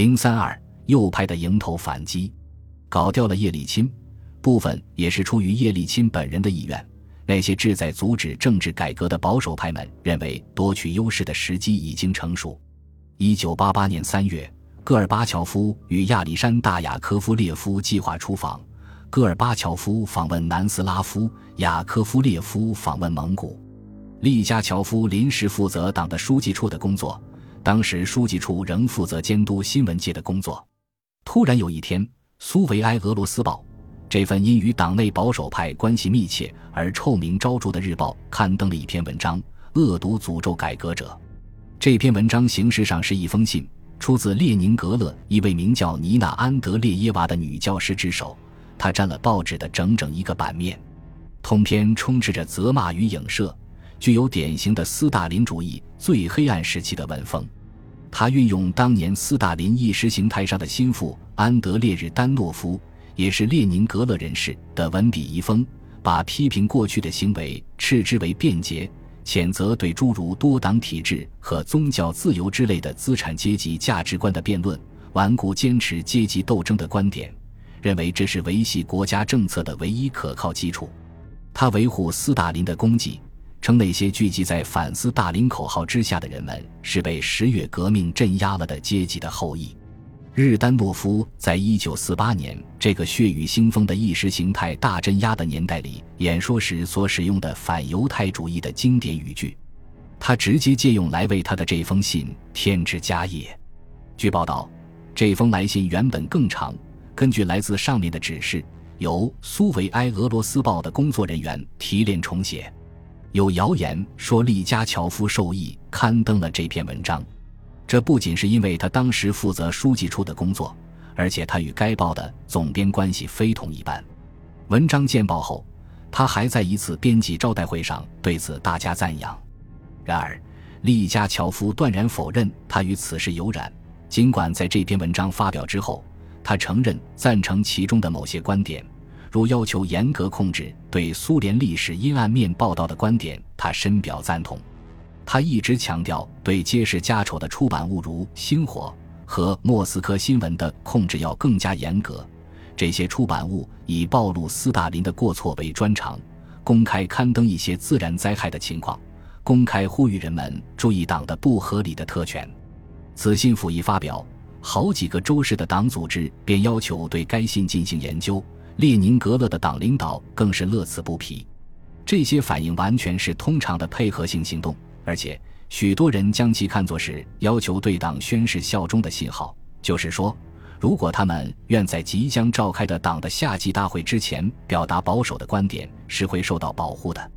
零三二右派的迎头反击，搞掉了叶利钦，部分也是出于叶利钦本人的意愿。那些志在阻止政治改革的保守派们认为，夺取优势的时机已经成熟。一九八八年三月，戈尔巴乔夫与亚历山大·雅科夫列夫计划出访。戈尔巴乔夫访问南斯拉夫，雅科夫列夫访问蒙古。利加乔夫临时负责党的书记处的工作，当时书记处仍负责监督新闻界的工作。突然有一天，苏维埃俄罗斯报。这份因与党内保守派关系密切而臭名昭著的日报刊登了一篇文章，恶毒诅咒改革者。这篇文章形式上是一封信，出自列宁格勒一位名叫尼娜·安德烈耶娃的女教师之手。她占了报纸的整整一个版面，通篇充斥着责骂与影射，具有典型的斯大林主义最黑暗时期的文风。他运用当年斯大林意识形态上的心腹安德烈日丹诺夫。也是列宁格勒人士的文笔遗风，把批评过去的行为斥之为便捷，谴责对诸如多党体制和宗教自由之类的资产阶级价值观的辩论，顽固坚持阶级斗争的观点，认为这是维系国家政策的唯一可靠基础。他维护斯大林的功绩，称那些聚集在反斯大林口号之下的人们是被十月革命镇压了的阶级的后裔。日丹诺夫在一九四八年这个血雨腥风的意识形态大镇压的年代里演说时所使用的反犹太主义的经典语句，他直接借用来为他的这封信添枝加叶。据报道，这封来信原本更长。根据来自上面的指示，由苏维埃俄罗斯报的工作人员提炼重写。有谣言说利加乔夫受益刊登了这篇文章。这不仅是因为他当时负责书记处的工作，而且他与该报的总编关系非同一般。文章见报后，他还在一次编辑招待会上对此大加赞扬。然而，利加乔夫断然否认他与此事有染。尽管在这篇文章发表之后，他承认赞成其中的某些观点，如要求严格控制对苏联历史阴暗面报道的观点，他深表赞同。他一直强调对揭示家丑的出版物如《星火》和《莫斯科新闻》的控制要更加严格。这些出版物以暴露斯大林的过错为专长，公开刊登一些自然灾害的情况，公开呼吁人们注意党的不合理的特权。此信甫一发表，好几个州市的党组织便要求对该信进行研究。列宁格勒的党领导更是乐此不疲。这些反应完全是通常的配合性行动。而且，许多人将其看作是要求对党宣誓效忠的信号。就是说，如果他们愿在即将召开的党的夏季大会之前表达保守的观点，是会受到保护的。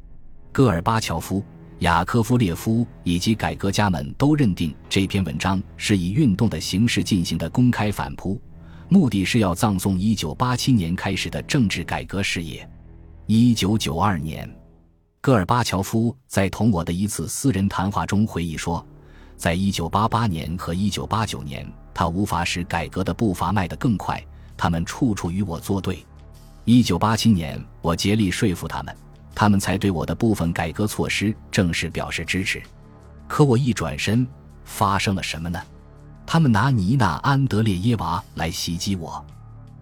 戈尔巴乔夫、雅科夫列夫以及改革家们都认定这篇文章是以运动的形式进行的公开反扑，目的是要葬送1987年开始的政治改革事业。1992年。戈尔巴乔夫在同我的一次私人谈话中回忆说，在1988年和1989年，他无法使改革的步伐迈得更快，他们处处与我作对。1987年，我竭力说服他们，他们才对我的部分改革措施正式表示支持。可我一转身，发生了什么呢？他们拿尼娜·安德烈耶娃来袭击我，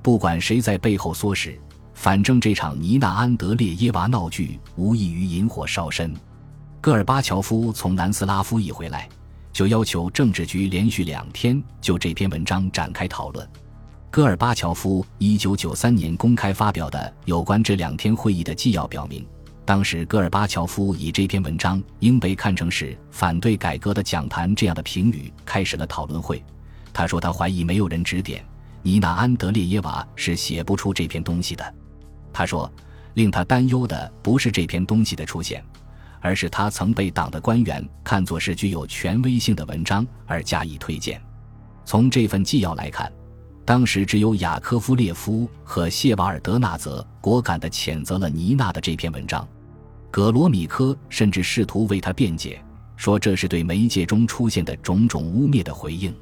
不管谁在背后唆使。反正这场尼娜·安德烈耶娃闹剧无异于引火烧身。戈尔巴乔夫从南斯拉夫一回来，就要求政治局连续两天就这篇文章展开讨论。戈尔巴乔夫1993年公开发表的有关这两天会议的纪要表明，当时戈尔巴乔夫以这篇文章应被看成是反对改革的讲坛这样的评语开始了讨论会。他说他怀疑没有人指点尼娜·安德烈耶娃是写不出这篇东西的。他说：“令他担忧的不是这篇东西的出现，而是他曾被党的官员看作是具有权威性的文章而加以推荐。从这份纪要来看，当时只有雅科夫列夫和谢瓦尔德纳泽果敢地谴责了尼娜的这篇文章。葛罗米科甚至试图为他辩解，说这是对媒介中出现的种种污蔑的回应。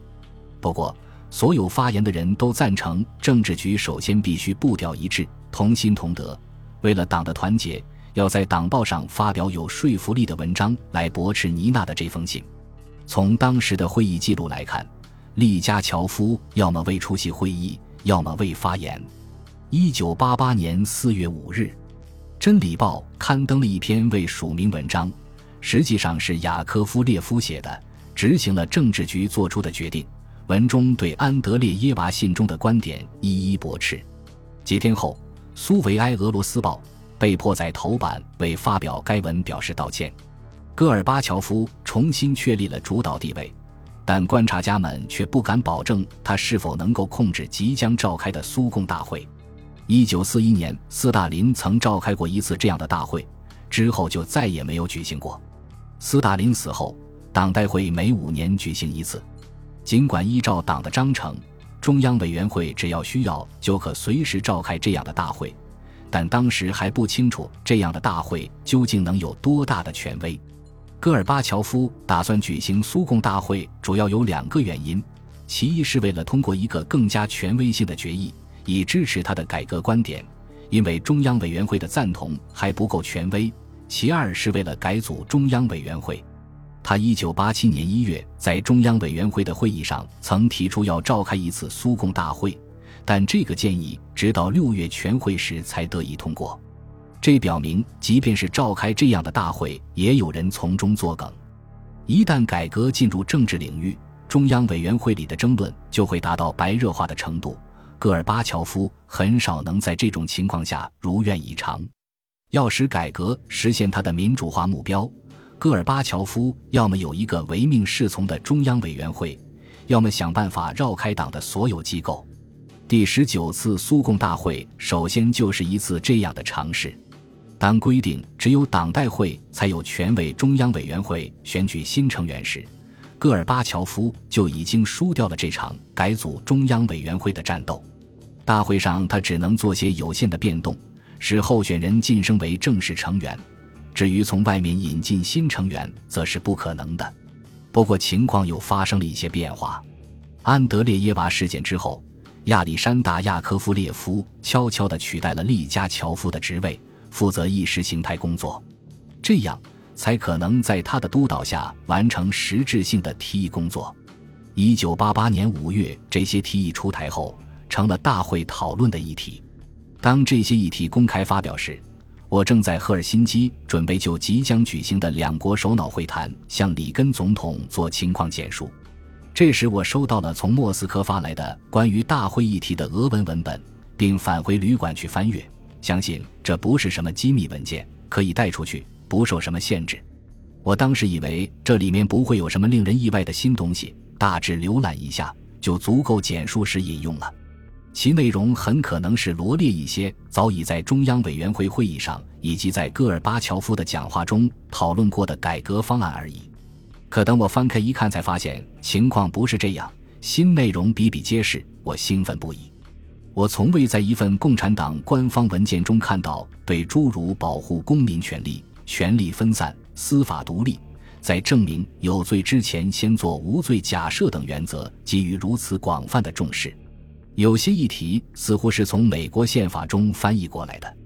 不过，所有发言的人都赞成政治局首先必须步调一致。”同心同德，为了党的团结，要在党报上发表有说服力的文章来驳斥尼娜的这封信。从当时的会议记录来看，利加乔夫要么未出席会议，要么未发言。一九八八年四月五日，《真理报》刊登了一篇未署名文章，实际上是雅科夫列夫写的，执行了政治局做出的决定。文中对安德烈耶娃信中的观点一一驳斥。几天后，苏维埃俄罗斯报被迫在头版为发表该文表示道歉。戈尔巴乔夫重新确立了主导地位，但观察家们却不敢保证他是否能够控制即将召开的苏共大会。一九四一年，斯大林曾召开过一次这样的大会，之后就再也没有举行过。斯大林死后，党代会每五年举行一次。尽管依照党的章程，中央委员会只要需要就可随时召开这样的大会，但当时还不清楚这样的大会究竟能有多大的权威。戈尔巴乔夫打算举行苏共大会，主要有两个原因：其一是为了通过一个更加权威性的决议，以支持他的改革观点，因为中央委员会的赞同还不够权威；其二是为了改组中央委员会。他一九八七年一月在中央委员会的会议上曾提出要召开一次苏共大会，但这个建议直到六月全会时才得以通过。这表明，即便是召开这样的大会，也有人从中作梗。一旦改革进入政治领域，中央委员会里的争论就会达到白热化的程度。戈尔巴乔夫很少能在这种情况下如愿以偿。要使改革实现他的民主化目标。戈尔巴乔夫要么有一个唯命是从的中央委员会，要么想办法绕开党的所有机构。第十九次苏共大会首先就是一次这样的尝试。当规定只有党代会才有权为中央委员会选举新成员时，戈尔巴乔夫就已经输掉了这场改组中央委员会的战斗。大会上，他只能做些有限的变动，使候选人晋升为正式成员。至于从外面引进新成员，则是不可能的。不过情况又发生了一些变化。安德烈耶娃事件之后，亚历山大·亚科夫列夫悄悄地取代了利加乔夫的职位，负责意识形态工作，这样才可能在他的督导下完成实质性的提议工作。一九八八年五月，这些提议出台后，成了大会讨论的议题。当这些议题公开发表时，我正在赫尔辛基，准备就即将举行的两国首脑会谈向里根总统做情况简述。这时，我收到了从莫斯科发来的关于大会议题的俄文文本，并返回旅馆去翻阅。相信这不是什么机密文件，可以带出去，不受什么限制。我当时以为这里面不会有什么令人意外的新东西，大致浏览一下就足够简述时引用了。其内容很可能是罗列一些早已在中央委员会会议上以及在戈尔巴乔夫的讲话中讨论过的改革方案而已。可等我翻开一看，才发现情况不是这样，新内容比比皆是。我兴奋不已。我从未在一份共产党官方文件中看到对诸如保护公民权利、权力分散、司法独立，在证明有罪之前先做无罪假设等原则给予如此广泛的重视。有些议题似乎是从美国宪法中翻译过来的。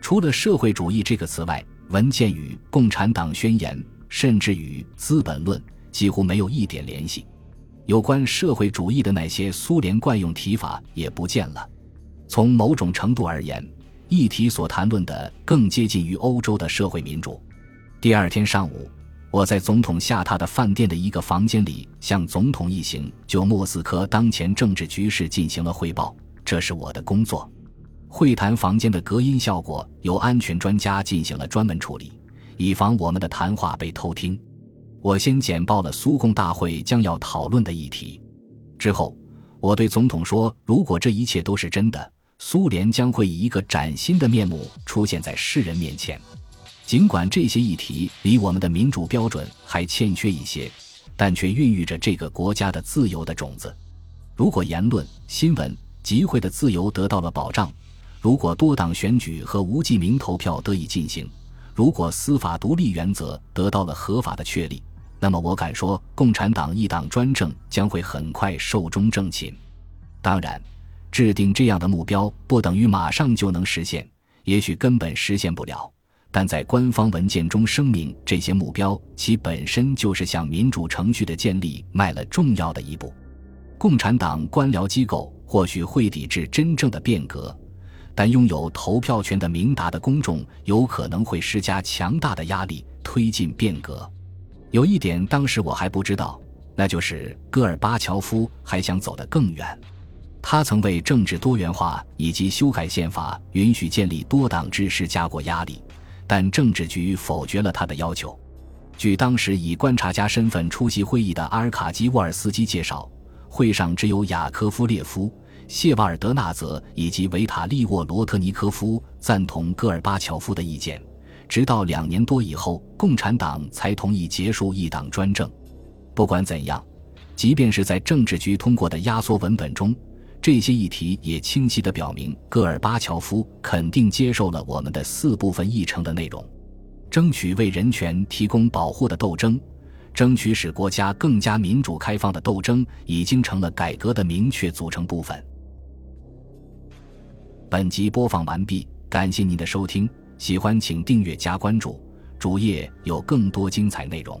除了“社会主义”这个词外，文件与《共产党宣言》甚至与《资本论》几乎没有一点联系。有关社会主义的那些苏联惯用提法也不见了。从某种程度而言，议题所谈论的更接近于欧洲的社会民主。第二天上午。我在总统下榻的饭店的一个房间里，向总统一行就莫斯科当前政治局势进行了汇报。这是我的工作。会谈房间的隔音效果由安全专家进行了专门处理，以防我们的谈话被偷听。我先简报了苏共大会将要讨论的议题，之后我对总统说：“如果这一切都是真的，苏联将会以一个崭新的面目出现在世人面前。”尽管这些议题离我们的民主标准还欠缺一些，但却孕育着这个国家的自由的种子。如果言论、新闻、集会的自由得到了保障，如果多党选举和无记名投票得以进行，如果司法独立原则得到了合法的确立，那么我敢说，共产党一党专政将会很快寿终正寝。当然，制定这样的目标不等于马上就能实现，也许根本实现不了。但在官方文件中声明这些目标，其本身就是向民主程序的建立迈了重要的一步。共产党官僚机构或许会抵制真正的变革，但拥有投票权的明达的公众有可能会施加强大的压力，推进变革。有一点，当时我还不知道，那就是戈尔巴乔夫还想走得更远。他曾为政治多元化以及修改宪法、允许建立多党制施加过压力，但政治局否决了他的要求。据当时以观察家身份出席会议的阿尔卡基沃尔斯基介绍，会上只有雅科夫列夫、谢瓦尔德纳泽以及维塔利沃罗特尼科夫赞同戈尔巴乔夫的意见。直到两年多以后，共产党才同意结束一党专政。不管怎样，即便是在政治局通过的压缩文本中。这些议题也清晰地表明，戈尔巴乔夫肯定接受了我们的四部分议程的内容：争取为人权提供保护的斗争，争取使国家更加民主开放的斗争，已经成了改革的明确组成部分。本集播放完毕，感谢您的收听，喜欢请订阅加关注，主页有更多精彩内容。